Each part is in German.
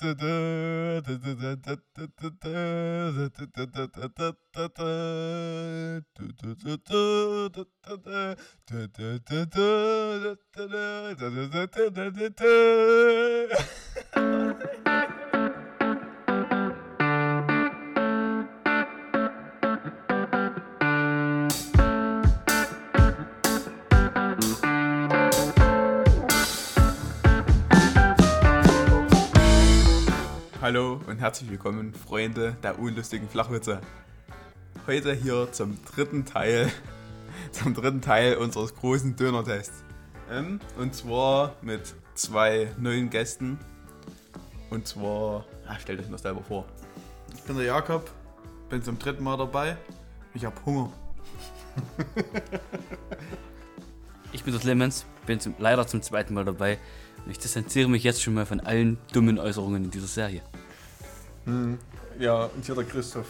Ha ha ha! Hallo und herzlich willkommen, Freunde der unlustigen Flachwitze. Heute hier zum dritten Teil, zum dritten Teil unseres großen Döner-Tests. Ähm, und zwar mit zwei neuen Gästen. Und zwar, ah, stellt euch noch selber vor. Ich bin der Jakob, bin zum dritten Mal dabei. Ich hab Hunger. Ich bin der Clemens, bin zum, leider zum zweiten Mal dabei und ich distanziere mich jetzt schon mal von allen dummen Äußerungen in dieser Serie. Ja, und hier der Christoph.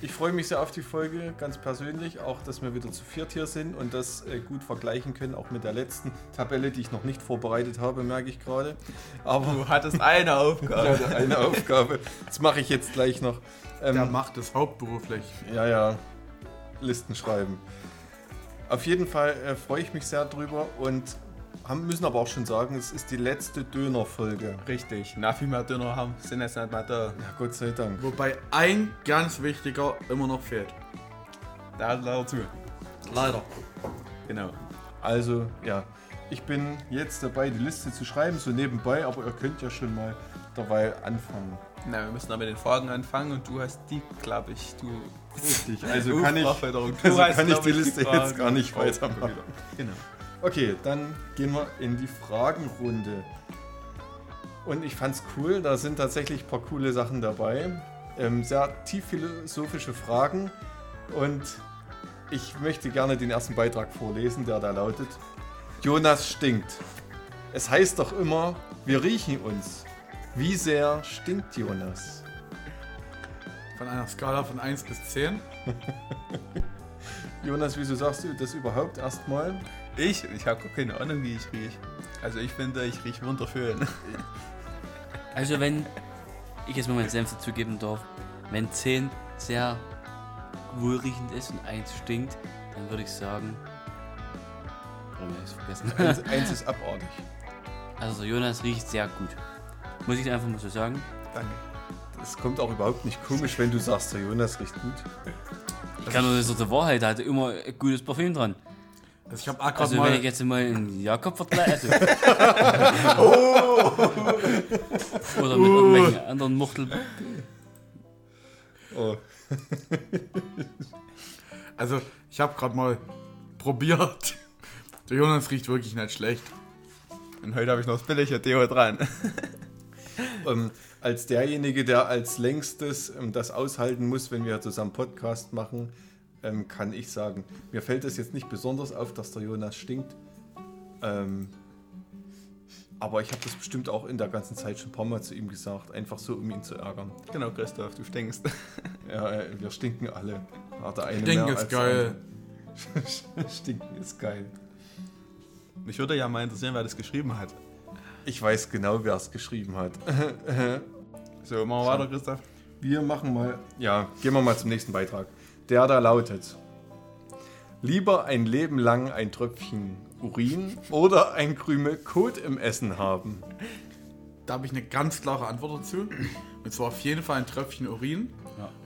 Ich freue mich sehr auf die Folge, ganz persönlich, auch dass wir wieder zu viert hier sind und das äh, gut vergleichen können, auch mit der letzten Tabelle, die ich noch nicht vorbereitet habe, merke ich gerade. Aber Du hattest eine Aufgabe. eine Aufgabe, das mache ich jetzt gleich noch. Ähm, Der macht es hauptberuflich. Ja, ja. Listen schreiben. Auf jeden Fall äh, freue ich mich sehr drüber und haben, müssen aber auch schon sagen, es ist die letzte Döner-Folge. Richtig, na viel mehr Döner haben, sind jetzt nicht mehr da. Ja, Gott sei Dank. Wobei ein ganz wichtiger immer noch fehlt. Da hat leider zu. Leider. Genau. Also, ja. Ich bin jetzt dabei, die Liste zu schreiben, so nebenbei, aber ihr könnt ja schon mal dabei anfangen. Na, wir müssen aber mit den Fragen anfangen und du hast die, glaube ich, du. Richtig, also kann ich, also hast, kann ich die Liste jetzt gar nicht weitermachen. Genau. Okay, dann gehen wir in die Fragenrunde. Und ich fand's cool, da sind tatsächlich ein paar coole Sachen dabei. Ähm, sehr tief philosophische Fragen. Und ich möchte gerne den ersten Beitrag vorlesen, der da lautet: Jonas stinkt. Es heißt doch immer, wir riechen uns. Wie sehr stinkt Jonas? Von einer Skala von 1 bis 10. Jonas, wieso sagst du das überhaupt erstmal? Ich? Ich habe gar keine Ahnung, wie ich rieche. Also ich finde, ich rieche wunderschön. Also wenn ich jetzt mal meinen Senf dazugeben darf, wenn 10 sehr wohlriechend ist und 1 stinkt, dann würde ich sagen... Warum habe ich es vergessen? Eins, eins ist abartig. Also Jonas riecht sehr gut. Muss ich einfach mal so sagen. Danke. Es kommt auch überhaupt nicht komisch, wenn du sagst, der Jonas riecht gut. Ich kann nur das ist doch die Wahrheit, da hat er immer ein gutes Parfüm dran. Also ich habe gerade Also mal... wenn ich jetzt mal einen Jakob vergleiche, also oder mit irgendwelchen anderen Muchtel, Oh. Also, ich habe gerade mal probiert. Der Jonas riecht wirklich nicht schlecht. Und heute habe ich noch das billige Deo dran. Ähm, als derjenige, der als längstes ähm, das aushalten muss, wenn wir zusammen Podcast machen, ähm, kann ich sagen, mir fällt es jetzt nicht besonders auf, dass der Jonas stinkt. Ähm, aber ich habe das bestimmt auch in der ganzen Zeit schon ein paar Mal zu ihm gesagt, einfach so, um ihn zu ärgern. Genau, Christoph, du stinkst. Ja, äh, wir stinken alle. Hat der eine Stinken mehr ist als geil. der andere. stinken ist geil. Mich würde ja mal interessieren, wer das geschrieben hat. Ich weiß genau, wer es geschrieben hat. So, machen wir weiter, Christoph. Wir machen mal. Ja, gehen wir mal zum nächsten Beitrag. Der da lautet: Lieber ein Leben lang ein Tröpfchen Urin oder ein Krümel Kot im Essen haben. Da habe ich eine ganz klare Antwort dazu. Und zwar auf jeden Fall ein Tröpfchen Urin.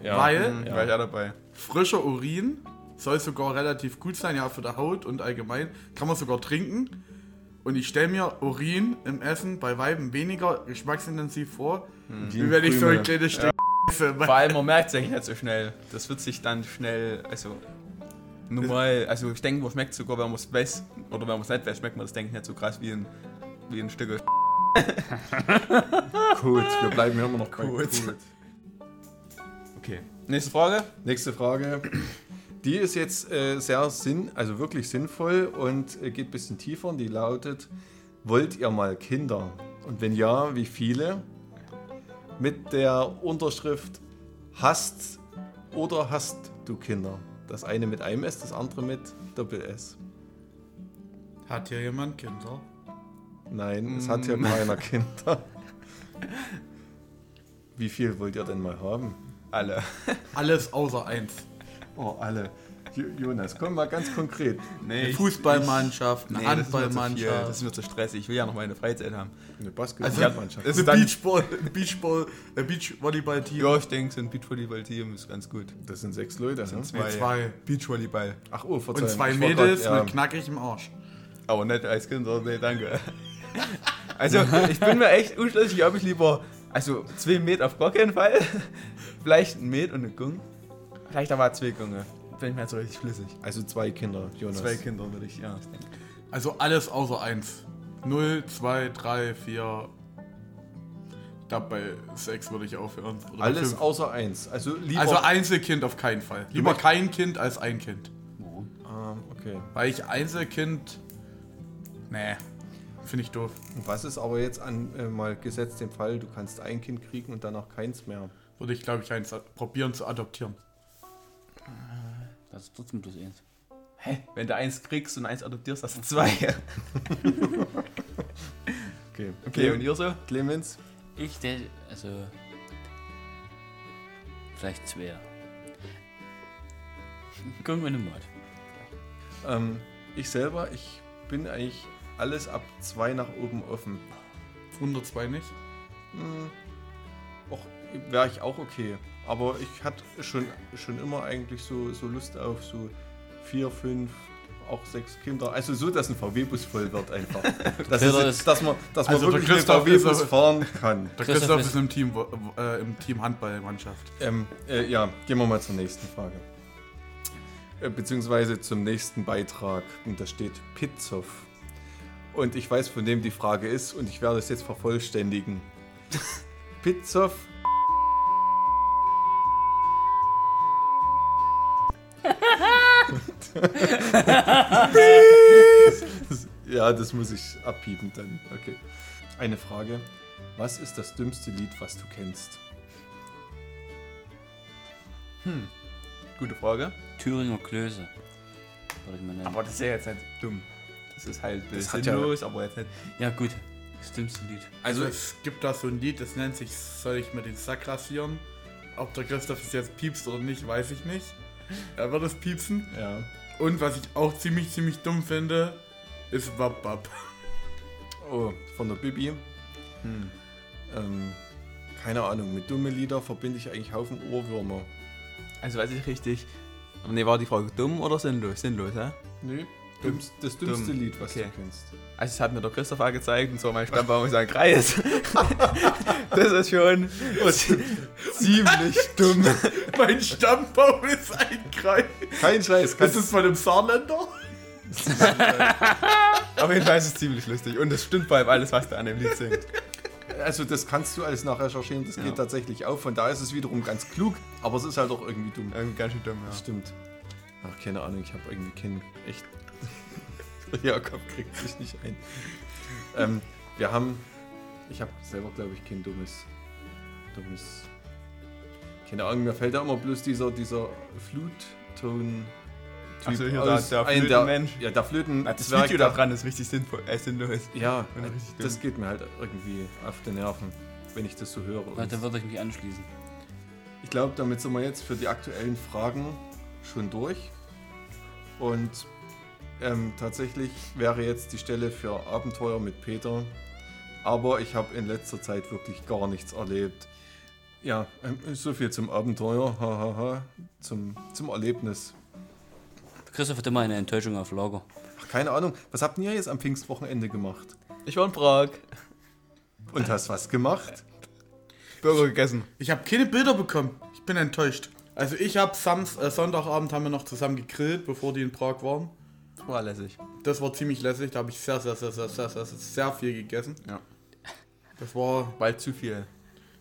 Ja. Weil Mhm, War ich ja dabei. frischer Urin soll sogar relativ gut sein, ja, für die Haut und allgemein. Kann man sogar trinken. Und ich stelle mir Urin im Essen bei Weiben weniger geschmacksintensiv vor, wie ein wenn ich so ein kleines Stück esse. Vor allem, man merkt es eigentlich nicht so schnell. Das wird sich dann schnell, also normal, also ich denke, man schmeckt sogar, wenn man es weiß, oder wenn man es nicht weiß, schmeckt man das, denke ich, nicht so krass wie ein, wie ein Stück Kot. Wir bleiben hier immer noch Kot. Kot. Okay. Nächste Frage. Nächste Frage. Die ist jetzt äh, sehr sinn, also wirklich sinnvoll und äh, geht ein bisschen tiefer. Und die lautet: Wollt ihr mal Kinder? Und wenn ja, wie viele? Mit der Unterschrift Hast oder hast du Kinder? Das eine mit einem S, das andere mit Doppel S. Hat hier jemand Kinder? Nein, es hat ja keiner Kinder. Wie viel wollt ihr denn mal haben? Alle. Alles außer eins. Oh, alle. Jo- Jonas, komm mal ganz konkret. Nee, Eine Fußballmannschaft, eine Nee, das ist mir zu viel. Handballmannschaft. Das ist mir zu stressig. Ich will ja noch meine Freizeit haben. Eine Also, Basketballmannschaft. Beachball, ein Beachball, ein Beachvolleyball-Team. Ja, ich denke, so ein Beachvolleyball-Team ist ganz gut. Das sind sechs Leute. Das sind ne? zwei. zwei. Beachvolleyball. Ach oh, Verzeihung. Und zwei Mädels grad, ja, mit knackigem Arsch. Aber nicht als Kinder, nee, danke. Also, ich bin mir echt unschlüssig, ob ich lieber. Also, zwei Met auf gar keinen Fall. Vielleicht ein Met und eine Gung. Vielleicht aber zwei Gunge. Bin ich mir jetzt so richtig flüssig. Also zwei Kinder, Jonas. Zwei Kinder würde ich, ja. Also alles außer eins. 0, 2, 3, 4. Ich glaube, bei 6 würde ich aufhören. Oder Alles fünf. außer eins. Also lieber. Also Einzelkind auf keinen Fall. Lieber kein Kind als ein Kind. Warum? Ah, okay. Weil ich Einzelkind. Nee. Finde ich doof. Und was ist aber jetzt an äh, mal gesetzt dem Fall, du kannst ein Kind kriegen und danach keins mehr? Würde ich, glaube ich, eins probieren zu adoptieren. Das ist trotzdem plus eins. Hä? Wenn du eins kriegst und eins adoptierst, hast du zwei. Okay. Okay, und ihr so? Clemens? Ich, der, also. Vielleicht zwei. Gucken wir mal. Ähm, ich selber, ich bin eigentlich alles ab zwei nach oben offen. 102 nicht. Hm, auch wäre ich auch okay. Aber ich hatte schon, schon immer eigentlich so, so Lust auf so vier, fünf, auch sechs Kinder. Also so, dass ein VW-Bus voll wird einfach. Das ist, ist- dass man, dass man Also der wirklich einen VW-Bus fahren kann. Der Christoph Christoph ist- im Team, äh, im Team Handballmannschaft. Ähm, äh, ja, gehen wir mal zur nächsten Frage. Äh, beziehungsweise zum nächsten Beitrag. Und da steht Pitzoff. Und ich weiß, von wem die Frage ist und ich werde es jetzt vervollständigen. Pitzoff. Ja, das muss ich abpiepen dann. Okay. Eine Frage. Was ist das dümmste Lied, was du kennst? Gute Frage. Thüringer Klöße. Würde ich mal nennen. Aber das ist ja jetzt nicht dumm. Das ist halt Das hat ja- sinnlos, aber jetzt nicht. ja, gut. Das dümmste Lied. Also es gibt da so ein Lied, das nennt sich Soll ich mir den Sack rasieren? Ob der Christoph es jetzt piepst oder nicht, weiß ich nicht. Er wird es piepsen. Ja. Und was ich auch ziemlich, ziemlich dumm finde, ist Wap Wap. Oh, von der Bibi. Hm. Ähm, keine Ahnung, mit dumme Lieder verbinde ich eigentlich Haufen Ohrwürmer. Also weiß ich richtig. Aber nee, war die Frage dumm oder sinnlos? Sinnlos, hä? Nee, dümmst, das dümmste Dumm. Lied, was Okay. du kennst. Also es hat mir der Christopher gezeigt und zwar mein Stammbaum ist ein Kreis. das ist schon ziemlich dumm. Mein Stammbaum ist ein Kreis. Kein Scheiß, Ist kannst es von einem Saarländer? Auf jeden Fall ist es ziemlich lustig und es stimmt bei alles, was da an dem Lied singt. also das kannst du alles nachrecherchieren, das Ja. geht tatsächlich auf. Von da ist es wiederum ganz klug, aber es ist halt auch irgendwie dumm. Irgendwie ganz schön dumm, Das ja. stimmt. Ach, keine Ahnung, ich habe irgendwie keinen echt. Jakob kriegt sich nicht ein. ähm, wir haben. Ich habe selber, glaube ich, kein dummes. dummes. Keine Ahnung, mir fällt da immer bloß dieser, dieser Flutton. Ach so, hier der- der ein, Flötenmensch. Ja, der Flöten. Na, das Zwerg, Video da der- dran ist richtig sinnvoll, äh, sinnlos. Ja, dumm. das geht mir halt irgendwie auf die Nerven, wenn ich das so höre. Ja, Und da würde ich mich anschließen. ich glaube, damit sind wir jetzt für die aktuellen Fragen schon durch. Und ähm, tatsächlich wäre jetzt die Stelle für Abenteuer mit Peter. Aber ich habe in letzter Zeit wirklich gar nichts erlebt. Ja, ähm, so viel zum Abenteuer, hahaha, zum, zum Erlebnis. Christoph hat immer eine Enttäuschung auf Lager. Ach, keine Ahnung, was habt ihr jetzt am Pfingstwochenende gemacht? Ich war in Prag. Und hast was gemacht? Burger gegessen. Ich habe keine Bilder bekommen. Ich bin enttäuscht. Also ich habe Sams äh, Sonntagabend haben wir noch zusammen gegrillt, bevor die in Prag waren. Das war lässig. Das war ziemlich lässig. Da habe ich sehr, sehr, sehr, sehr, sehr, sehr, sehr, sehr viel gegessen. Ja. Das war. Bald zu viel.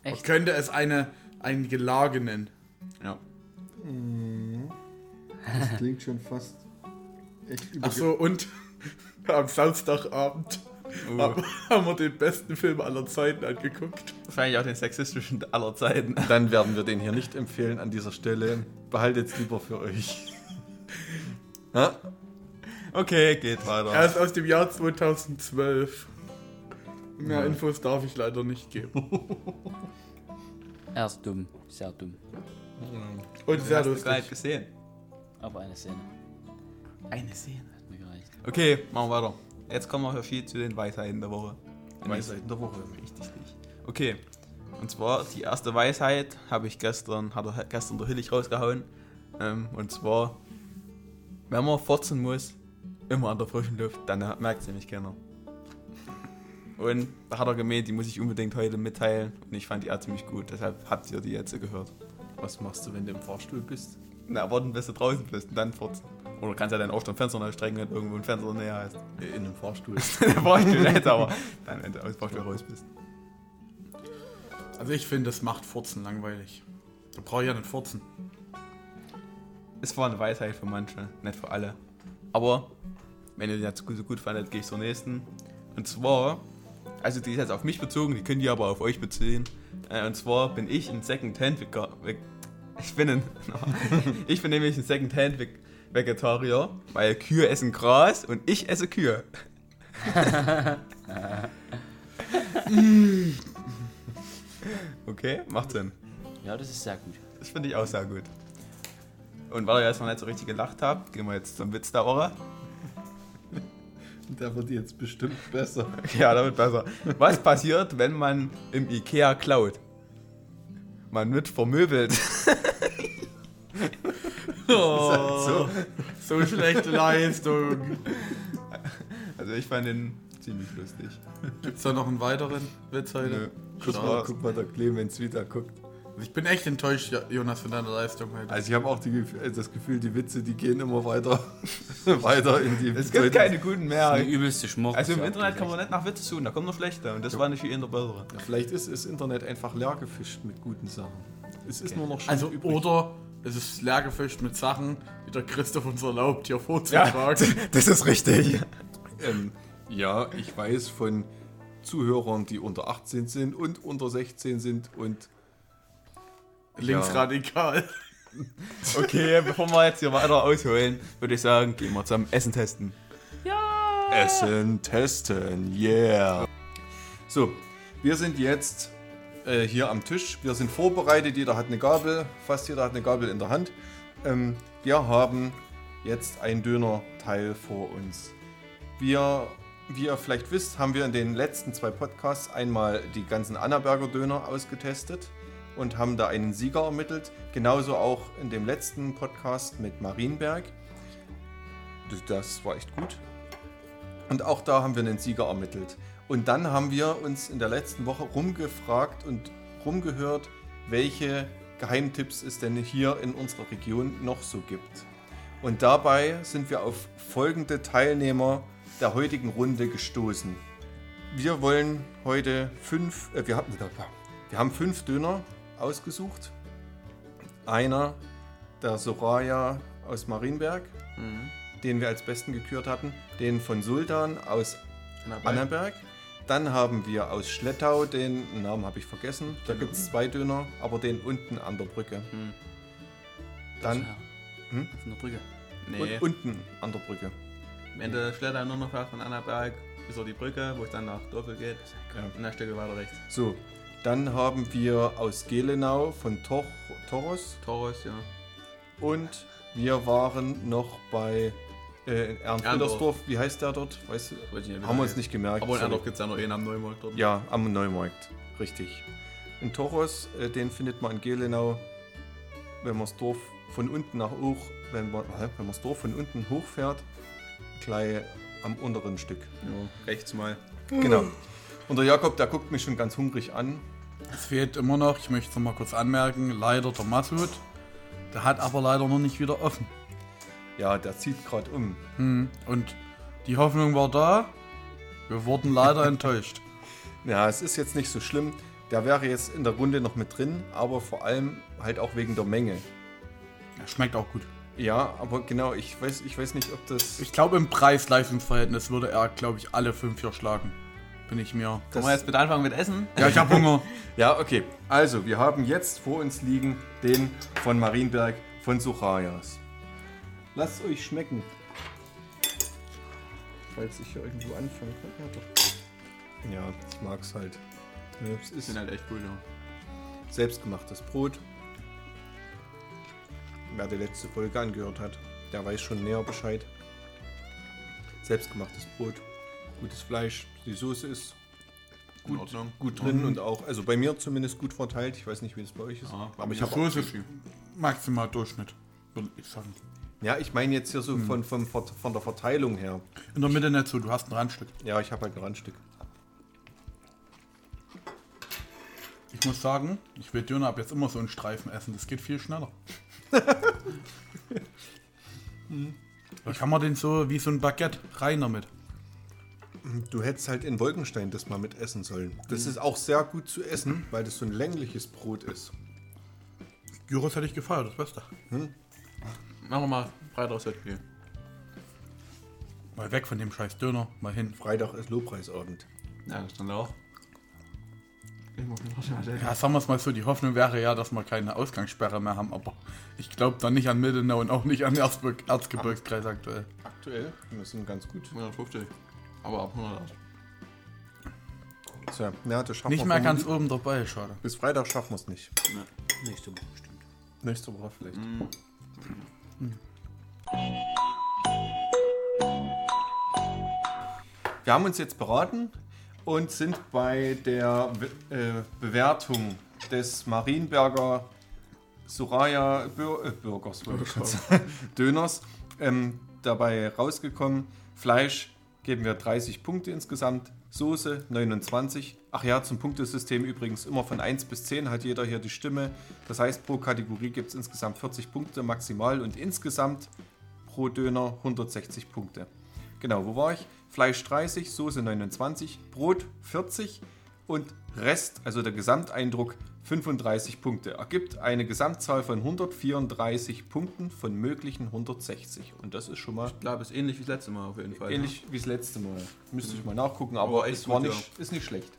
Man Echt? könnte es eine ein Gelage nennen. Ja. Das klingt schon fast echt Ach so und am Samstagabend Uh, haben- wir den besten Film aller Zeiten angeguckt. wahrscheinlich auch den sexistischen aller Zeiten. Dann werden wir den hier nicht empfehlen an dieser Stelle. Behaltet es lieber für euch. Okay, geht weiter. Er ist aus dem Jahr 2012. Mehr Infos darf ich leider nicht geben. Er ist dumm, sehr dumm. Und sehr Hast du gesehen. Aber eine Szene Eine Szene. hat mir gereicht. Okay, machen wir weiter. Jetzt kommen wir viel zu den Weisheiten der Woche. Weisheiten der Woche. Richtig, richtig. Okay. Und zwar die erste Weisheit habe ich gestern, hat er gestern der Hillig rausgehauen. Ähm, und zwar, wenn man furzen muss, immer an der frischen Luft, dann merkt es nämlich keiner. Und da hat er gemeint, die muss ich unbedingt heute mitteilen. Und ich fand die auch ziemlich gut, deshalb habt ihr die jetzt gehört. Was machst du, wenn du im Fahrstuhl bist? Na, warten, bis du draußen bist und dann furzen. Oder kannst ja dann auch dem Fenster neu strecken, wenn irgendwo ein Fenster in der Nähe hast. Äh, In einem Fahrstuhl. Der Fahrstuhl nicht, aber dann, wenn du aus dem Fahrstuhl raus bist. Also ich finde, das macht Furzen langweilig. Da brauche ich ja nicht Furzen. Es war eine Weisheit für manche, nicht für alle. Aber, wenn ihr die jetzt so gut fandet, gehe ich zur nächsten. Und zwar, also die ist jetzt auf mich bezogen, die könnt ihr aber auf euch beziehen. Äh, Und zwar bin ich ein Second-Hand Ich bin ein, ich bin nämlich ein Second-Hand Vegetarier, weil Kühe essen Gras und ich esse Kühe. okay, macht Sinn. Ja, das ist sehr gut. Das finde ich auch sehr gut. Und weil ihr jetzt noch nicht so richtig gelacht habt, gehen wir jetzt zum Witz der Woche. Der wird jetzt bestimmt besser. Ja, da wird besser. Was passiert, wenn man im Ikea klaut? Man wird vermöbelt. Oh, so schlechte Leistung. Also ich fand den ziemlich lustig. Gibt es da noch einen weiteren Witz Nö. heute? Guck mal, guck mal, der Clemens wieder guckt. Ich bin echt enttäuscht, Ja- Jonas, von deiner Leistung heute. Also ich habe auch die, äh, das Gefühl, die Witze, die gehen immer weiter, weiter in die Es gibt keine guten mehr. Die übelste Schmuck. Also im ist Internet kann man nicht nach Witze suchen, da kommen nur schlechte. Und das war nicht wie in der bessere. Ja, vielleicht ist das Internet einfach leer gefischt mit guten Sachen. Es ist nur noch Schmutz Also, übrig. oder es ist leer gefischt mit Sachen, die der Christoph uns erlaubt, hier Ja, vorzutragen. das ist richtig. Ähm, ja, ich weiß von Zuhörern, die unter 18 sind und unter 16 sind und Linksradikal. Okay, bevor wir jetzt hier weiter ausholen, würde ich sagen, gehen wir zum Essen testen. Essen testen, yeah. So, wir sind jetzt äh, hier am Tisch. Wir sind vorbereitet. Jeder hat eine Gabel, fast jeder hat eine Gabel in der Hand. Ähm, wir haben jetzt ein Dönerteil vor uns. Wir, wie ihr vielleicht wisst, haben wir in den letzten zwei Podcasts einmal die ganzen Annaberger Döner ausgetestet und haben da einen Sieger ermittelt. Genauso auch in dem letzten Podcast mit Marienberg. Das, war echt gut. Und auch da haben wir einen Sieger ermittelt. Und dann haben wir uns in der letzten Woche rumgefragt und rumgehört, welche Geheimtipps es denn hier in unserer Region noch so gibt. Und dabei sind wir auf folgende Teilnehmer der heutigen Runde gestoßen. Wir wollen heute fünf, äh, wir, haben, wir haben fünf Döner ausgesucht. Einer der Soraya aus Marienberg, den wir als besten gekürt hatten. Den von Sultan aus Annaberg. Dann haben wir aus Schlettau den Namen habe ich vergessen. Da gibt es zwei Döner, aber den unten an der Brücke. Dann Ja. Hm? Von der Brücke. Nee, und unten an der Brücke. wenn der Schletter nur noch fährt von Annaberg bis auf die Brücke, wo es dann nach Dorfel geht, Ja. und ein Stück weiter rechts. So, dann haben wir aus Gelenau von Tor Toros Taurus, ja. und wir waren noch bei äh, Ernstwidersdorf. Wie heißt der dort? Weißt du? Haben wir uns nicht gemerkt. Aber in. Erdorf gibt es ja noch einen am Neumarkt dort. Ja, am Neumarkt, richtig. In Toros, äh, den findet man in Gelenau, wenn man das Dorf von unten nach hoch, wenn man, wenn man das Dorf von unten hochfährt, gleich am unteren Stück. Ja, rechts mal. Genau. Und der Jakob, der guckt mich schon ganz hungrig an. Es fehlt immer noch, ich möchte es noch mal kurz anmerken, leider der Masud. Der hat aber leider noch nicht wieder offen. Ja, der zieht gerade um. Hm. Und die Hoffnung war da. Wir wurden leider enttäuscht. Ja, es ist jetzt nicht so schlimm. Der wäre jetzt in der Runde noch mit drin, aber vor allem halt auch wegen der Menge. Er schmeckt auch gut. Ja, aber genau, ich weiß, ich weiß nicht, ob das. Ich glaube, im Preis-Leistungs-Verhältnis würde er, glaube ich, alle fünf hier schlagen. Bin ich mir. Sollen wir jetzt bitte anfangen mit Essen? Ja, ich habe Hunger. Ja, okay. Also, wir haben jetzt vor uns liegen den von Marienberg von Suchayas. Lasst euch schmecken. Falls ich hier irgendwo anfangen kann. Ja, doch. Ja, ich mag's halt. Es ist, sind halt echt cool, ja. Selbstgemachtes Brot. Wer die letzte Folge angehört hat, der weiß schon näher Bescheid. Selbstgemachtes Brot, gutes Fleisch, die Soße ist Ordnung. gut drin und auch, also bei mir zumindest gut verteilt. Ich weiß nicht, wie es bei euch ist. Ja, aber ich habe Soße maximal Durchschnitt, würde ich sagen. Ja, ich meine jetzt hier so von, von, von der Verteilung her. In der Mitte nicht so, du hast ein Randstück. Ja, ich habe halt ein Randstück. Ich muss sagen, ich will Döner ab jetzt immer so einen Streifen essen. Das geht viel schneller. Da kann man den so wie so ein Baguette rein damit. Du hättest halt in Wolkenstein das mal mit essen sollen. Das ist auch sehr gut zu essen, weil das so ein längliches Brot ist. Gyros hätte ich gefeiert, das Beste. Machen wir mal Freitags gehen. Mal weg von dem scheiß Döner, mal hin. Freitag ist Lobpreisabend. Ja, das dann auch. Ich muss Ja, sagen wir es mal so, die Hoffnung wäre ja, dass wir keine Ausgangssperre mehr haben, aber ich glaube dann nicht an Mildenau und auch nicht an Erzgebirgskreis aktuell. Aktuell, wir sind ganz gut. 150. Aber ab 100. So, ja, das schaffen Nicht wir mehr ganz vermutlich. oben dabei, schade. Bis Freitag schaffen wir es nicht. Nächste Woche bestimmt. Nächste Woche vielleicht. Wir haben uns jetzt beraten und sind bei der Be- äh, Bewertung des Marienberger Soraya Bür äh, Burgers, wollte ich schon sagen, Döners ähm, dabei rausgekommen. Fleisch geben wir 30 Punkte insgesamt, Soße 29. Ach ja, zum Punktesystem übrigens immer von 1 bis 10 hat jeder hier die Stimme. Das heißt, pro Kategorie gibt es insgesamt 40 Punkte maximal und insgesamt pro Döner 160 Punkte. Genau, wo war ich? Fleisch 30, Soße 29, Brot 40 und Rest, also der Gesamteindruck 35 Punkte. Ergibt eine Gesamtzahl von 134 Punkten von möglichen 160. Und das ist schon mal Ich glaube, es ist ähnlich wie das letzte Mal auf jeden Fall. ähnlich wie das letzte Mal. Müsste ich mal nachgucken, aber es war gut, nicht, ist nicht schlecht.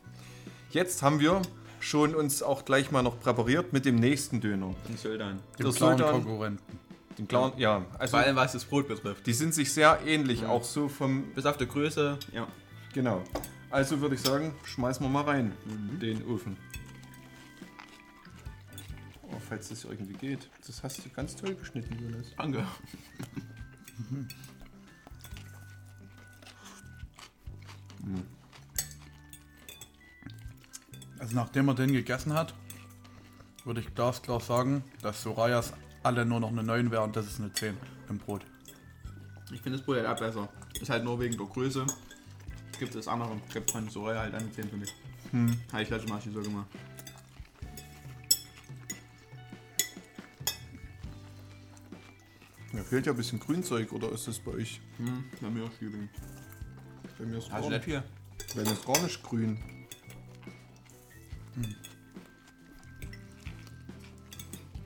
Jetzt haben wir schon uns auch gleich mal noch präpariert mit dem nächsten Döner. Ein Söldan. Dem Der klaren Konkurrenten. Den klaren, ja, also Vor allem, was das Brot betrifft. die sind sich sehr ähnlich, auch so vom Bis auf die Größe, ja. Genau. Also würde ich sagen, schmeißen wir mal rein, den Ofen. Falls das irgendwie geht. Das hast du ganz toll geschnitten, Jonas. Danke. Also nachdem er den gegessen hat, würde ich glasklar sagen, dass Sorayas alle nur noch eine 9 wäre und das ist eine 10 im Brot. Ich finde das Brot halt auch besser. Ist halt nur wegen der Größe. Gibt es andere. Gibt von Soraya halt eine 10 für mich. Hm. Habe ich letztes Mal schon so gemacht. Fehlt ja ein bisschen Grünzeug, oder ist das bei euch? Hm, bei mir auch Schübing. Bei mir ist, Hast gar du viel? bei mir ist gar nicht grün.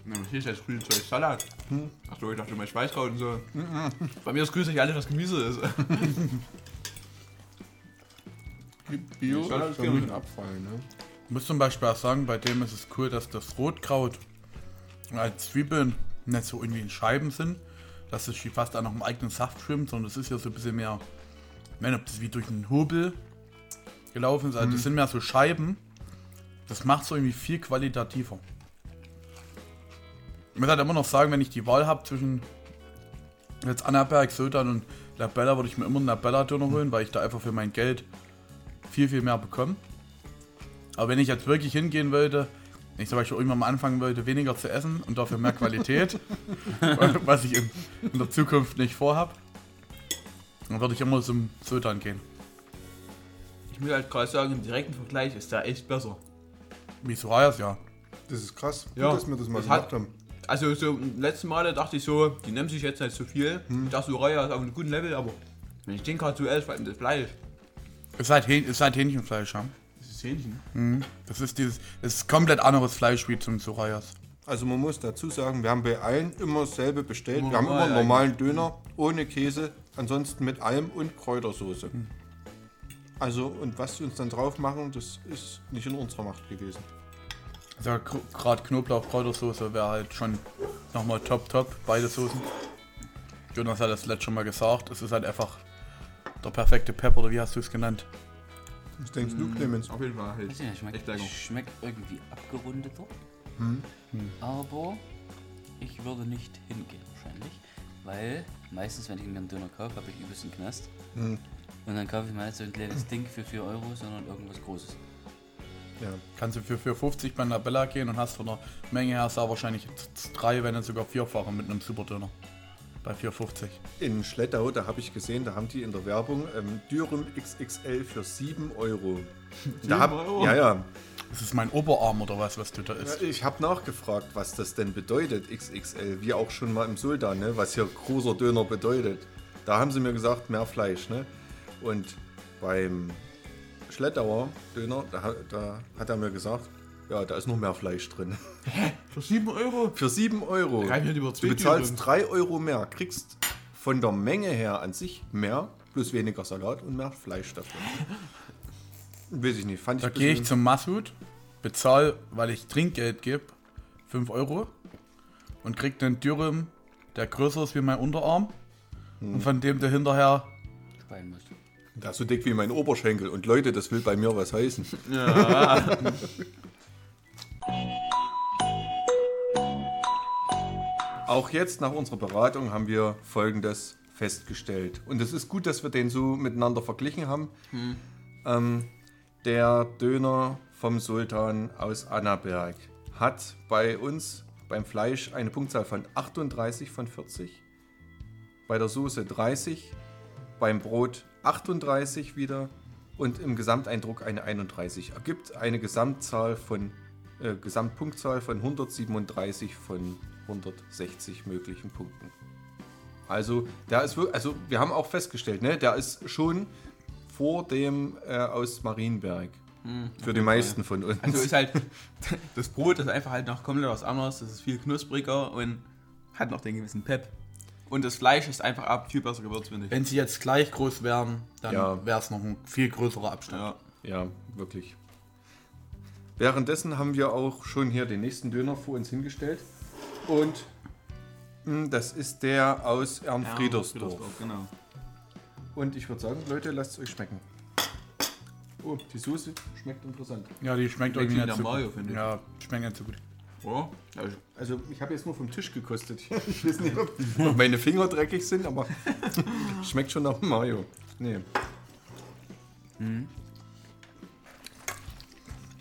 Na, was ist jetzt grünes Zeug? Salat. Hm. Achso, ich dachte, mein Schweißkraut und so. Bei mir ist nicht alles, was Gemüse ist. Bio das ist ein geben. bisschen abfallen, ne? Ich muss zum Beispiel auch sagen, bei dem ist es cool, dass das Rotkraut als Zwiebeln nicht so irgendwie in Scheiben sind, dass es wie fast auch noch im eigenen Saft schwimmt, sondern es ist ja so ein bisschen mehr, ich meine, ob das wie durch einen Hobel gelaufen ist, also das sind mehr so Scheiben. Das macht so irgendwie viel qualitativer. Ich muss halt immer noch sagen, wenn ich die Wahl habe zwischen jetzt Annaberg, Södern und Labella, würde ich mir immer einen Labella-Döner holen, weil ich da einfach für mein Geld viel, viel mehr bekomme. Aber wenn ich jetzt wirklich hingehen wollte, wenn ich zum Beispiel irgendwann mal anfangen wollte, weniger zu essen und dafür mehr Qualität, was ich in, in der Zukunft nicht vorhab, dann würde ich immer zum Södern gehen. Ich muss halt gerade sagen, im direkten Vergleich ist der echt besser. Wie Sorayas, ja. Das ist krass, gut, Ja, dass wir das mal das gemacht hat- haben. Also so letzten Male dachte ich so, die nehmen sich jetzt nicht so viel. Ich dachte, Soraya ist auf einem guten Level, aber wenn ich den gerade so esse, vor allem das Fleisch. Ist halt, Hähn, ist halt Hähnchenfleisch, ja. Das ist Hähnchen. Das ist dieses, das ist komplett anderes Fleisch wie zum Sorayas. Also man muss dazu sagen, wir haben bei allen immer dasselbe bestellt. Immer wir haben immer normal einen normalen Döner ohne Käse, ansonsten mit Alm und Kräutersoße. Also und was sie uns dann drauf machen, das ist nicht in unserer Macht gewesen. Also gerade Knoblauch, Kräutersoße wäre halt schon nochmal top, top, beide Soßen. Jonas hat das letzte schon mal gesagt, es ist halt einfach der perfekte Pepper, oder wie hast du es genannt? Was denkst du, Clemens? Auf jeden Fall. Halt. Weiß ich nicht, schmeckt, lecker. schmeckt irgendwie abgerundeter. Aber ich würde nicht hingehen wahrscheinlich. Weil meistens, wenn ich mir einen Döner kaufe, habe ich übelst einen Knast. Hm. Und dann kaufe ich mir nicht so ein kleines Ding für 4 Euro, sondern irgendwas Großes. Ja. Kannst du für 4,50 bei einer Bella gehen und hast von der Menge her da wahrscheinlich z- drei, wenn nicht sogar vierfache mit einem Superdöner. Bei 4,50. In Schlettau, da habe ich gesehen, da haben die in der Werbung ähm, Dürüm XXL für 7 Euro. da hab, Euro? Ja, ja. Das ist mein Oberarm oder was, was du da isst. Ich habe nachgefragt, was das denn bedeutet, XXL, wie auch schon mal im Sultan, ne? was hier großer Döner bedeutet. Da haben sie mir gesagt, mehr Fleisch. Ne? Und beim Schlettauer Döner, da, da hat er mir gesagt, ja, da ist noch mehr Fleisch drin. Für 7 Euro? Für 7 Euro. Kann ich nicht über Du bezahlst Dürüm. 3 Euro mehr, kriegst von der Menge her an sich mehr, plus weniger Salat und mehr Fleisch dafür. Weiß ich nicht, fand ich Da gehe ich zum Massoud, bezahle, weil ich Trinkgeld gebe, 5 Euro und krieg einen Dürüm, der größer ist wie mein Unterarm. Und von dem der hinterher Speien muss. Der ist so dick wie mein Oberschenkel. Und Leute, das will bei mir was heißen. Auch jetzt nach unserer Beratung haben wir Folgendes festgestellt. Und es ist gut, dass wir den so miteinander verglichen haben. Ähm, der Döner vom Sultan aus Annaberg hat bei uns beim Fleisch eine Punktzahl von 38 von 40, bei der Soße 30, beim Brot 38 wieder und im Gesamteindruck eine 31. Ergibt eine Gesamtzahl von äh, Gesamtpunktzahl von 137 von 160 möglichen Punkten. Also, der ist wirklich, also wir haben auch festgestellt, ne, der ist schon vor dem äh, aus Marienberg. Für die meisten von uns. Also ist halt, das Brot ist einfach halt noch komplett was anderes. Das ist viel knuspriger und hat noch den gewissen Pep. Und das Fleisch ist einfach ab viel besser gewürzt, finde ich. Wenn sie jetzt gleich groß wären, dann Ja. wäre es noch ein viel größerer Abstand. Ja. Ja, wirklich. Währenddessen haben wir auch schon hier den nächsten Döner vor uns hingestellt. Und mh, das ist der aus Ernfriedersdorf. Genau. Und ich würde sagen, Leute, lasst es euch schmecken. Oh, die Soße schmeckt interessant. Ja, die schmeckt irgendwie wie nicht der so Mayo, gut. finde ich. Ja, schmeckt nicht so gut. Oder? Also, Also, ich habe jetzt nur vom Tisch gekostet. Ich weiß nicht, ob, ob meine Finger dreckig sind, aber schmeckt schon nach Mayo. Nee.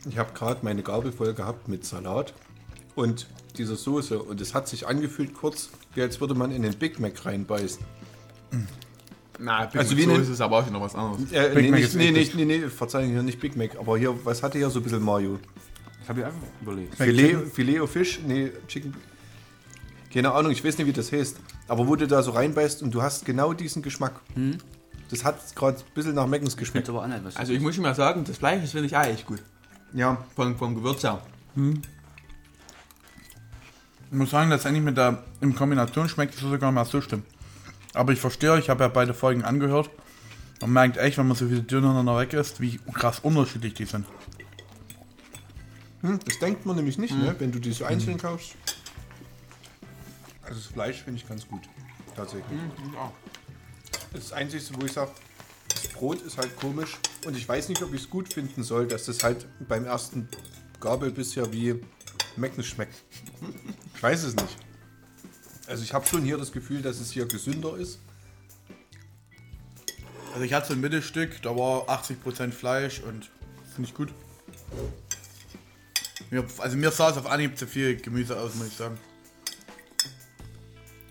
Ich habe gerade meine Gabel voll gehabt mit Salat und dieser Soße. Und es hat sich angefühlt kurz, wie als würde man in den Big Mac reinbeißen. na, Big Also also wie wie eine- ist es aber auch noch was anderes. Äh, Big nee, Mac nicht, ist nee, nicht, nee, nee, Verzeihung, hier nicht Big Mac. Aber hier, was hatte hier so ein bisschen Mayo? Ich habe ja einfach überlegt. Filet, Filet of Fish? Nee, Chicken. Keine Ahnung, ich weiß nicht, wie das heißt. Aber wo du da so reinbeißt und du hast genau diesen Geschmack. Das hat gerade ein bisschen nach Meckens Schmeckt geschmeckt. aber was. Also ich muss schon mal sagen, das Fleisch, das finde ich auch echt gut. Ja, Vom, vom Gewürz her. Ich muss sagen, letztendlich mit der in Kombination schmeckt es sogar mal so stimmt. Aber ich verstehe, ich habe ja beide Folgen angehört. Man merkt echt, wenn man so viele Döner noch weg ist, wie krass unterschiedlich die sind. hm, das denkt man nämlich nicht, ne, wenn du die so einzeln kaufst. Also das Fleisch finde ich ganz gut. Tatsächlich. Das Einzige, wo ich sage, das Brot ist halt komisch. Und ich weiß nicht, ob ich es gut finden soll, dass das halt beim ersten Gabel bisher wie Mecknes schmeckt. Ich weiß es nicht. Also ich habe schon hier das Gefühl, dass es hier gesünder ist. Also ich hatte so ein Mittelstück, da war 80% Fleisch und finde ich gut. Mir, also mir sah es auf Anhieb zu viel Gemüse aus, muss ich sagen.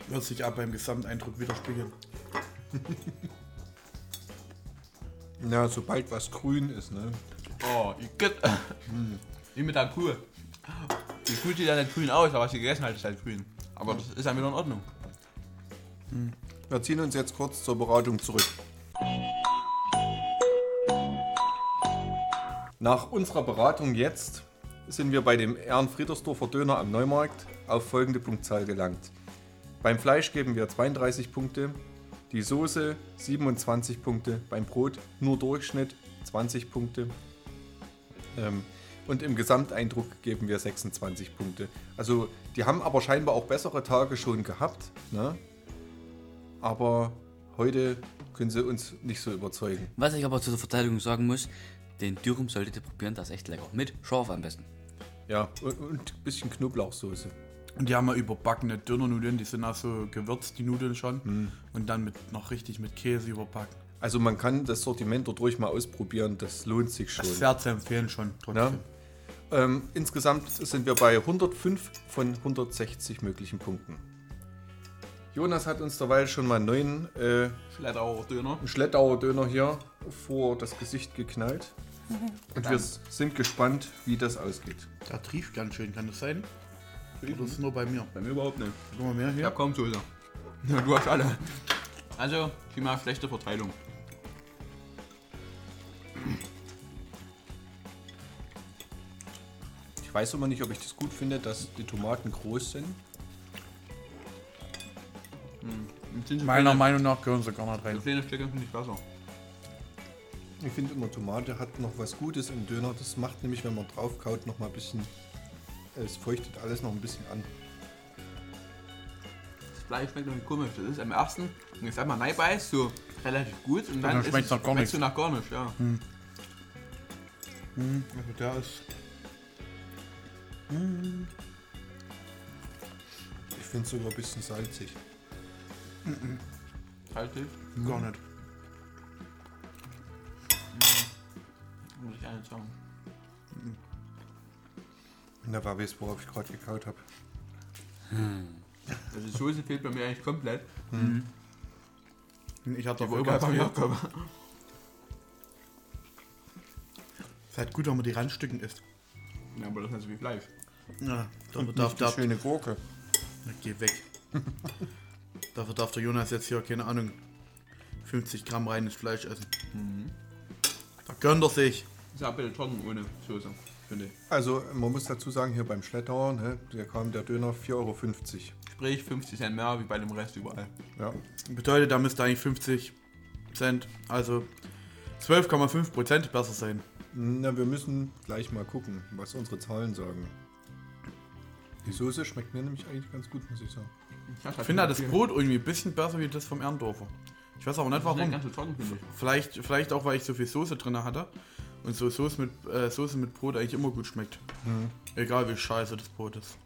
Wird sich ab beim Gesamteindruck widerspiegeln. Ja, sobald was grün ist, ne? Oh, ich get. Wie mit der Kuh. Die Kuh sieht ja nicht grün aus, aber was sie gegessen hat, ist halt grün. Aber das ist dann wieder in Ordnung. Wir ziehen uns jetzt kurz zur Beratung zurück. Nach unserer Beratung jetzt sind wir bei dem Ehrenfriedersdorfer Döner am Neumarkt auf folgende Punktzahl gelangt. Beim Fleisch geben wir 32 Punkte, die Soße 27 Punkte, beim Brot nur Durchschnitt 20 Punkte ähm, und im Gesamteindruck geben wir 26 Punkte. Also die haben aber scheinbar auch bessere Tage schon gehabt, ne? aber heute können sie uns nicht so überzeugen. Was ich aber zur Verteidigung sagen muss, Den Dürüm solltet ihr probieren, das ist echt lecker. Mit Schorf am besten. Ja, und, und ein bisschen Knoblauchsoße. Und die haben wir überbackene Dönernudeln, die sind auch so gewürzt, die Nudeln schon. Und dann mit noch richtig mit Käse überbacken. Also man kann das Sortiment dort ruhig mal ausprobieren, das lohnt sich schon. Das ist sehr zu empfehlen schon. Trotzdem. Ja. Ähm, insgesamt sind wir bei 105 von 160 möglichen Punkten. Jonas hat uns derweil schon mal einen neuen äh, Schlettauer Döner. Schlettauer Döner hier vor das Gesicht geknallt. Und wir sind gespannt, wie das ausgeht. Der trieft ganz schön, kann das sein? Oder ist es nur bei mir? Bei mir überhaupt nicht. Guck mal mehr Ich hier. hab kaum Soße. Ja, du hast alle. Also, die mal schlechte Verteilung. Weiß immer nicht, ob ich das gut finde, dass die Tomaten groß sind. Sind so Meiner kleine- Meinung nach gehören sie gar nicht So rein. kleine Stücke finde ich besser. Ich finde immer, Tomate hat noch was Gutes im Döner. Das macht nämlich, wenn man drauf kaut, noch mal ein bisschen. Es feuchtet alles noch ein bisschen an. Das Fleisch schmeckt irgendwie komisch. Das ist am ersten, wenn ich es einmal reinbeiß, so relativ gut. Und dann, dann ist schmeckt's es- nach gar nichts. so nach gar nicht, ja. Also der ist. Ich finde es sogar ein bisschen salzig. Salzig, Gar nicht. muss ich ehrlich sagen. Da war es, worauf ich gerade gekaut habe. Also die Soße fehlt bei mir eigentlich komplett. Ich hatte Die dafür überall bei mir viel. abgekommen. Ist halt gut, wenn man die Randstücken isst. Ja, aber das ist nicht so wie Fleisch. Ja, dafür Und darf nicht die der. schöne Gurke. Na, Geh weg. dafür darf der Jonas jetzt hier, keine Ahnung, 50 Gramm reines Fleisch essen. Da gönnt er sich. Ist ja ein bisschen trocken ohne Soße, finde ich. Also, man muss dazu sagen, hier beim Schlettauer, ne, da kam der Döner 4,50 Euro. Sprich 50 Cent mehr wie bei dem Rest überall. Ja. Bedeutet, da müsste eigentlich 50 Cent, also 12,5 Prozent besser sein. Na, wir müssen gleich mal gucken, was unsere Zahlen sagen. Die Soße schmeckt mir nämlich eigentlich ganz gut, muss ich sagen. Ich finde halt das Brot irgendwie ein bisschen besser wie das vom Erndorfer. Ich weiß aber nicht Warum? warum. Ganz so trocken, finde ich. Vielleicht, vielleicht auch, weil ich so viel Soße drin hatte. Und so Soße mit, äh, Soße mit Brot eigentlich immer gut schmeckt. Egal wie scheiße das Brot ist.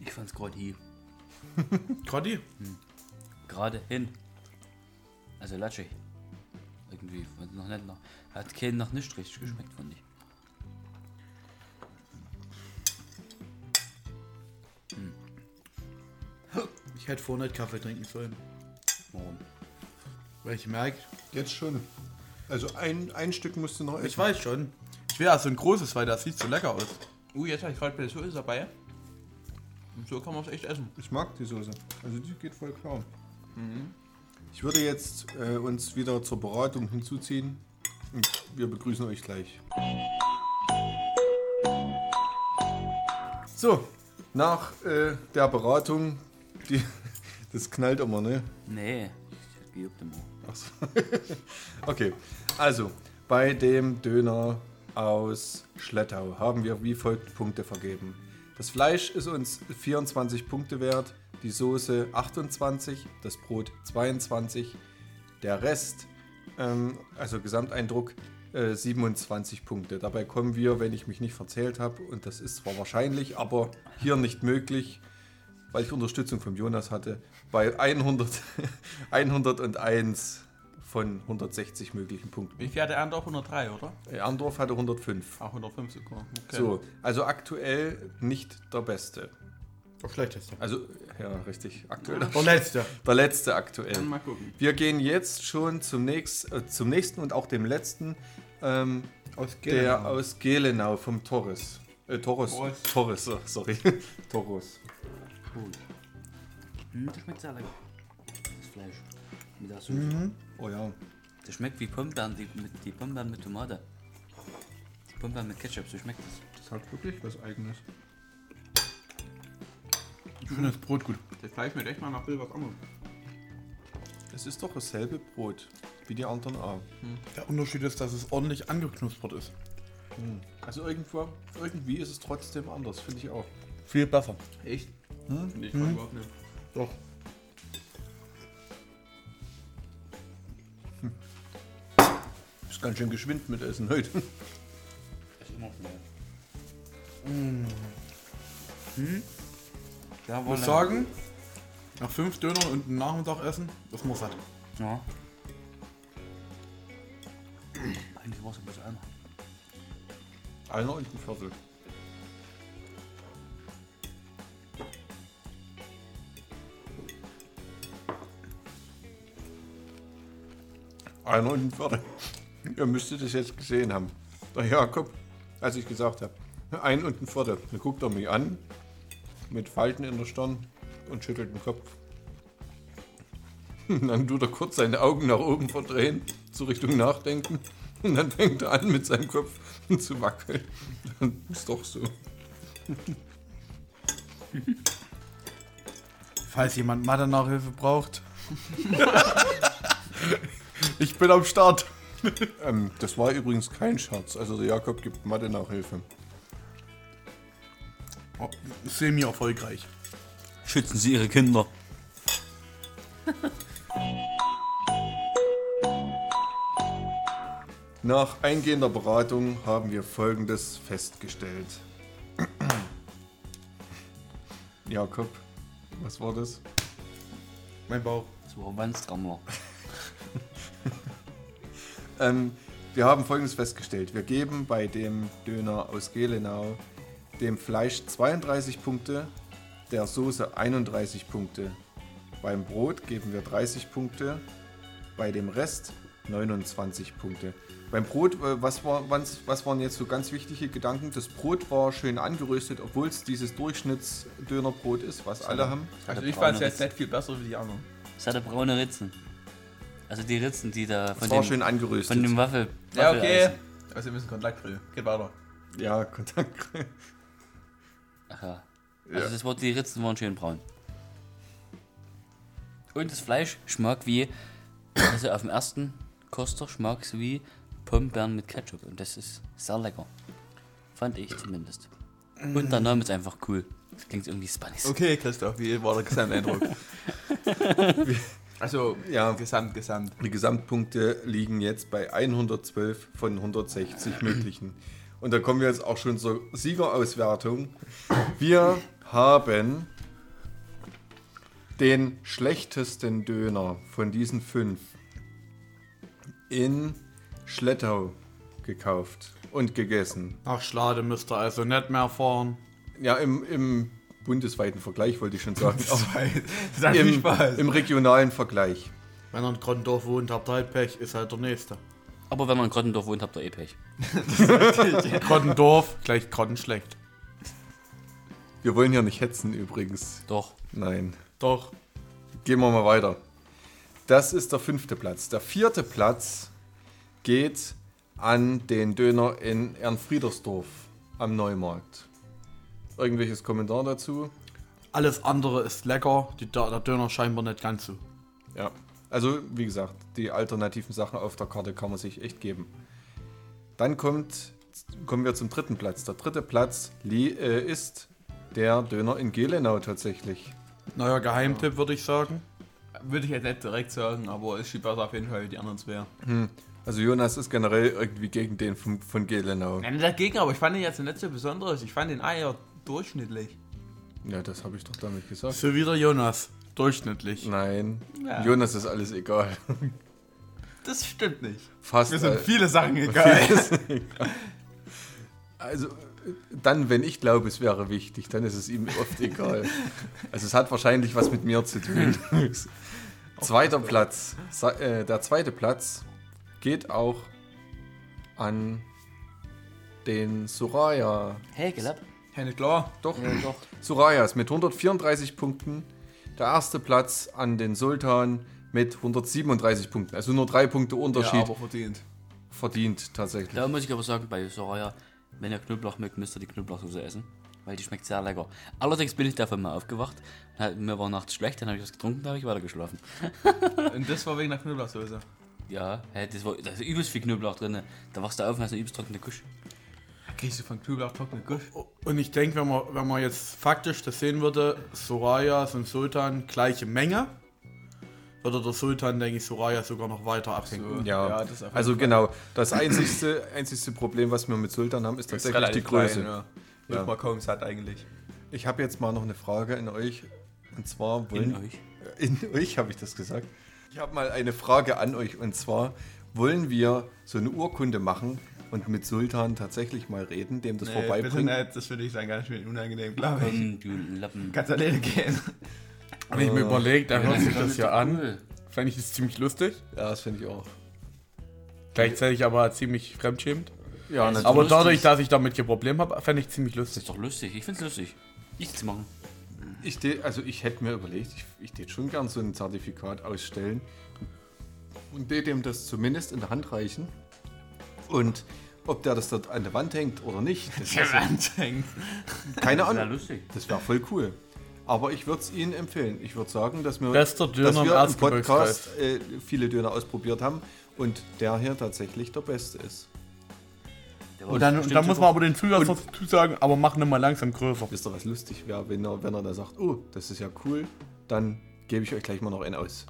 Ich fand's gerade hier. Gerade Gerade hin. Also latschig. Irgendwie noch nicht nach. Hat keinen noch nicht richtig geschmeckt, fand ich. Ich hätte vorher nicht Kaffee trinken sollen. Warum? Weil ich merke, Jetzt schon. Also ein, ein Stück musst du noch essen. ich weiß schon. Ich will ja so ein großes, weil das sieht so lecker aus. Uh, jetzt habe ich gerade Soße dabei. Und so kann man es echt essen. Ich mag die Soße. Also die geht voll klar. Ich würde jetzt äh, uns wieder zur Beratung hinzuziehen. Und wir begrüßen euch gleich. So, nach äh, der Beratung, die, das knallt immer, ne? Nee, hab gejuckt im Ohr. Ach so. okay, also bei dem Döner aus Schlettau haben wir wie folgt Punkte vergeben. Das Fleisch ist uns 24 Punkte wert, die Soße 28, das Brot 22, der Rest, ähm, also Gesamteindruck, äh, 27 Punkte. Dabei kommen wir, wenn ich mich nicht verzählt habe, und das ist zwar wahrscheinlich, aber hier nicht möglich, weil ich Unterstützung von Jonas hatte, bei 100, 101 von 160 möglichen Punkten. Wie viel hat der Erndorf? 103, oder? Äh, Arndorf hatte 105. Ach, 105 sogar. Okay. So, also aktuell nicht der Beste. Der schlechteste. Also, ja, richtig, aktuell. Der letzte. Der letzte aktuell. mal gucken. Wir gehen jetzt schon zum, nächst, äh, zum nächsten und auch dem letzten, ähm, Aus der aus Gelenau vom Torres. Äh, Torres. Torres. Torres, oh, sorry. Toros. Hm, das schmeckt sehr lecker. Das Fleisch. Mit der Soße. Oh ja. Das schmeckt wie Pombeeren, die, mit, die Pombeeren mit Tomate. Die Pombeeren mit Ketchup, so schmeckt das. Das hat wirklich was Eigenes. Ich finde das Brot gut. Das Fleisch mit echt mal nach was anderes. Es ist doch dasselbe Brot wie die anderen auch. Der Unterschied ist, dass es ordentlich angeknuspert ist. Also irgendwo, irgendwie ist es trotzdem anders, finde ich auch. Viel besser. Echt? Finde ich hm? überhaupt nicht. Doch. Ist Ganz schön geschwind mit Essen heute. Ist immer schnell. Ja, Ich muss sagen, nach fünf Döner und einem Nachmittagessen, das muss halt. Ja. Eigentlich war es ein bisschen einer. Einer und ein Viertel. Einer und ein Viertel. Ihr müsstet es jetzt gesehen haben. Der Jakob, als ich gesagt habe, ein und ein Viertel. Dann guckt er mich an, mit Falten in der Stirn und schüttelt den Kopf. Und dann tut er kurz seine Augen nach oben verdrehen, zur Richtung Nachdenken. Und dann fängt er an, mit seinem Kopf zu wackeln. Dann ist doch so. Falls jemand Mathe-Nachhilfe braucht. ich bin am Start. Ähm, das war übrigens kein Scherz. Also der Jakob gibt Mathe-Nachhilfe. Oh, Semi-erfolgreich. Schützen Sie Ihre Kinder. Nach eingehender Beratung haben wir Folgendes festgestellt. Jakob, was war das? Mein Bauch. Das war ein Wandstrammler. Ähm, wir haben Folgendes festgestellt. Wir geben bei dem Döner aus Gelenau dem Fleisch 32 Punkte, der Soße 31 Punkte. Beim Brot geben wir 30 Punkte, bei dem Rest 29 Punkte. Beim Brot, äh, was, war, was, was waren jetzt so ganz wichtige Gedanken? Das Brot war schön angeröstet, obwohl es dieses Durchschnittsdönerbrot ist, was alle haben. Also ich fand es jetzt nicht viel besser wie die anderen. Es hatte braune Ritzen. Also die Ritzen, die da von dem, schön angeröstet. von dem Waffel. Ja, okay. Also wir müssen Kontakt früh. Geht weiter. ja, Kontakt. Ach ja. Also Ja. das war, die Ritzen waren schön braun. Und das Fleisch schmeckt wie, also auf dem ersten Koster schmeckt es wie Pombeeren mit Ketchup. Und das ist sehr lecker. Fand ich zumindest. Und der Name ist einfach cool. Das klingt irgendwie Spanisch. Okay, Christoph, wie war der Gesamteindruck? also, Ja. Gesamt, Gesamt. Die Gesamtpunkte liegen jetzt bei 112 von 160 möglichen. Und da kommen wir jetzt auch schon zur Siegerauswertung. Wir haben den schlechtesten Döner von diesen fünf in Schlettau gekauft und gegessen. Nach Schlade müsst ihr also nicht mehr fahren. Ja, im, im bundesweiten Vergleich wollte ich schon sagen. aber Das hat viel Im, Spaß. Im regionalen Vergleich. Wenn ihr in Grottendorf wohnt, habt ihr halt Pech, ist halt der Nächste. Aber wenn man in Grottendorf wohnt, habt ihr eh Pech. Grottendorf, gleich Grottenschlecht. Wir wollen hier nicht hetzen übrigens. Doch. Nein. Doch. Gehen wir mal weiter. Das ist der fünfte Platz. Der vierte Platz geht an den Döner in Ernfriedersdorf am Neumarkt. Irgendwelches Kommentar dazu? Alles andere ist lecker, die, der Döner scheinbar nicht ganz so. Ja. Also, wie gesagt, die alternativen Sachen auf der Karte kann man sich echt geben. Dann kommt, kommen wir zum dritten Platz. Der dritte Platz äh, ist der Döner in Gelenau tatsächlich. Neuer Geheimtipp, würde ich sagen. Würde ich jetzt nicht direkt sagen, aber es ist besser auf jeden Fall wie die anderen zwei. Also Jonas ist generell irgendwie gegen den von, von Gelenau. Nein, dagegen, aber ich fand den jetzt nicht so besonderes. Ich fand den eher durchschnittlich. Ja, das habe ich doch damit gesagt. So wieder Jonas. Durchschnittlich. Nein, Ja. Jonas ist alles egal. Das stimmt nicht. Fast. Mir sind äh, viele Sachen egal. egal. Also, äh, dann, wenn ich glaube, es wäre wichtig, dann ist es ihm oft egal. Also, es hat wahrscheinlich was mit mir zu tun. Zweiter Platz. Äh, der zweite Platz geht auch an den Soraya. Hey, gelab. Ja, nicht klar. Doch, Ja, doch. Sorayas mit 134 Punkten. Der erste Platz an den Sultan mit 137 Punkten. Also nur drei Punkte Ja, Unterschied aber verdient. verdient tatsächlich. Da muss ich aber sagen, bei Soraya, wenn ihr Knoblauch mögt, müsst ihr die Knoblauchsoße essen. Weil die schmeckt sehr lecker. Allerdings bin ich davon mal aufgewacht. Mir war nachts schlecht, dann habe ich was getrunken, dann habe ich weiter geschlafen. Und das war wegen der Knoblauchsoße. Ja, das war da ist übelst viel Knoblauch drin. Da wachst du auf und hast eine übelst trockene Kusch. Kriegst du von Knoblauch trockene Gusch? Und ich denke, wenn man, wenn man jetzt faktisch das sehen würde, Sorayas und Sultan gleiche Menge. würde der Sultan, denke ich, Soraya sogar noch weiter abhängen. Ja, Ja, das auf jeden also Fall. genau. Das einzigste, einzigste Problem, was wir mit Sultan haben, ist Das ist tatsächlich die Größe. klein, ja. Wird Ja. man kaum satt eigentlich. Ich habe jetzt mal noch eine Frage an euch. Und zwar In wollen euch. in euch habe ich das gesagt. Ich habe mal eine Frage an euch und zwar wollen wir so eine Urkunde machen und mit Sultan tatsächlich mal reden, dem das Nee, bitte vorbeibringen. nicht, das würde ich sagen, ganz schön unangenehm, glaube ich. Komm, du Lappen. Kannst alleine gehen. Wenn ich mir überlege, da hört sich das ja an. Fände ich das ziemlich lustig. Ja, das finde ich auch. Gleichzeitig aber ziemlich fremdschämend. Ja, natürlich. Aber lustig. dadurch, dass ich damit kein Problem habe, fände ich ziemlich Das lustig. ist doch lustig. Ich find's lustig. Nichts zu machen. Ich also ich hätte mir überlegt, ich, ich tät schon gern so ein Zertifikat ausstellen und dem das zumindest in der Hand reichen. Und ob der das dort an der Wand hängt oder nicht, das ist hängt. keine Das wäre Ahnung. lustig. Das wäre voll cool. Aber ich würde es Ihnen empfehlen. Ich würde sagen, dass wir, Bester Döner dass im wir im. Podcast äh, viele Döner ausprobiert haben und der hier tatsächlich der beste ist. Der Und dann, dann muss man aber den Zusatz dazu sagen, aber mach nicht mal langsam größer. Wisst ihr, was lustig wäre, wenn er, wenn er da sagt, oh, das ist ja cool, dann gebe ich euch gleich mal noch einen aus.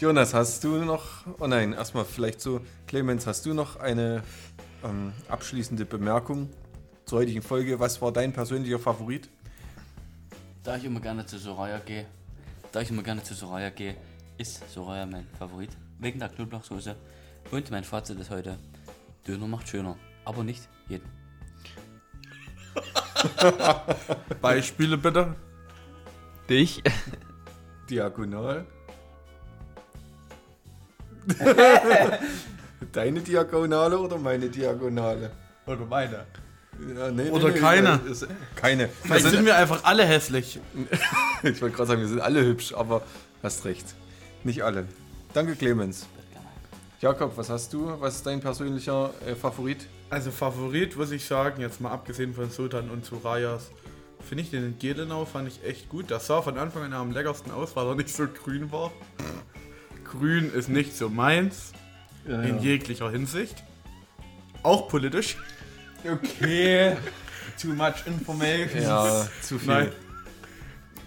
Jonas, hast du noch, oh nein, erstmal vielleicht so, Clemens, hast du noch eine ähm, abschließende Bemerkung zur heutigen Folge? Was war dein persönlicher Favorit? Da ich immer gerne zu Soraya gehe, da ich immer gerne zu Soraya gehe, ist Soraya mein Favorit. Wegen der Knoblauchsoße. Und mein Fazit ist heute, Döner macht schöner. Aber nicht jeden. Beispiele bitte. Dich? Diagonal. Deine Diagonale oder meine Diagonale? Oder meine? Ja, nee, Oder keine. das ist- Keine. Vielleicht Also, sind wir einfach alle hässlich. ich wollte gerade sagen, wir sind alle hübsch, aber hast recht. Nicht alle. Danke, Clemens. Jakob, was hast du? Was ist dein persönlicher äh, Favorit? Also Favorit, muss ich sagen, jetzt mal abgesehen von Sultan und Surayas, finde ich den in Gelenau, fand ich echt gut. Das sah von Anfang an am leckersten aus, weil er nicht so grün war. Grün ist nicht so meins, in jeglicher Hinsicht. Auch politisch. Okay. Too much information. Ja, zu viel. Nein.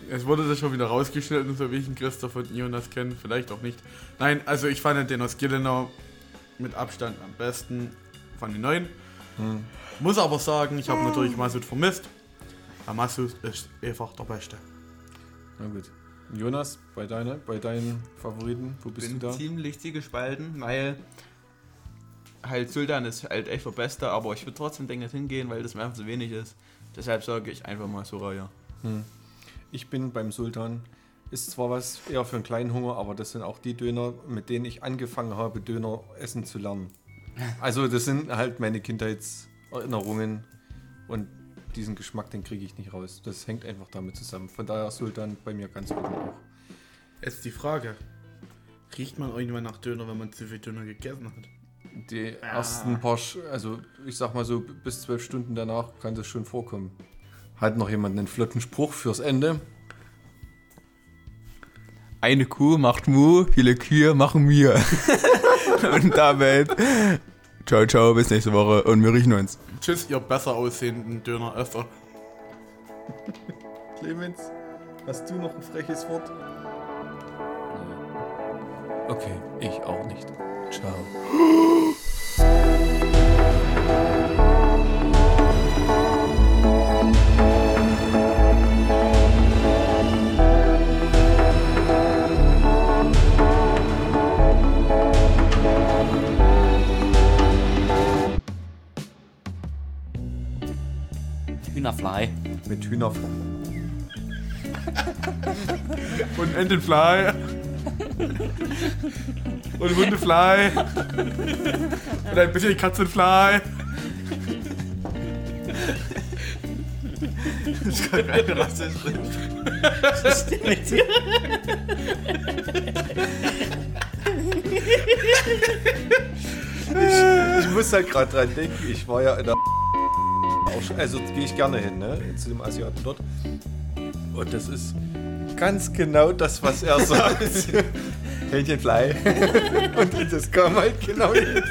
Es wurde das schon wieder rausgeschnitten, so wie ich ihn Christoph und Jonas kenne. Vielleicht auch nicht. Nein, also ich fand den aus Gelenau mit Abstand am besten von den neuen. Muss aber sagen, ich habe natürlich Masud vermisst. Aber Masud ist einfach der Beste. Na gut. Jonas, bei, deiner, bei deinen Favoriten, wo bist bin du da? ziemlich gespalten, weil halt Sultan ist halt echt der Beste, aber ich würde trotzdem denken, nicht hingehen, weil das mir einfach zu wenig ist. Deshalb sage ich einfach mal Soraya. Ich bin beim Sultan. Ist zwar was eher für einen kleinen Hunger, aber das sind auch die Döner, mit denen ich angefangen habe, Döner essen zu lernen. Also das sind halt meine Kindheitserinnerungen und diesen Geschmack, den kriege ich nicht raus. Das hängt einfach damit zusammen. Von daher Sultan bei mir ganz oben auch. Jetzt die Frage. Riecht man irgendwann nach Döner, wenn man zu viel Döner gegessen hat? Die ersten paar, also ich sag mal so, bis zwölf Stunden danach kann das schon vorkommen. Hat noch jemand einen flotten Spruch fürs Ende? Eine Kuh macht Mu, viele Kühe machen mir. und damit, ciao, ciao, bis nächste Woche und wir riechen uns. Tschüss, ihr besser aussehenden Döneresser. Clemens, hast du noch ein freches Wort? Okay, ich auch nicht. Ciao. Hühnerfly. Mit Hühnerfleisch. Und Entenfly. Und Hundefly. Und ein bisschen Katzenfly. Das kann keine rassistisch. Ich muss halt gerade dran denken, ich war ja in der auch also gehe ich gerne hin, ne? Zu dem Asiaten dort. Und das ist ganz genau das, was er sagt. Hähnchenfly. Und das kam halt genau jetzt.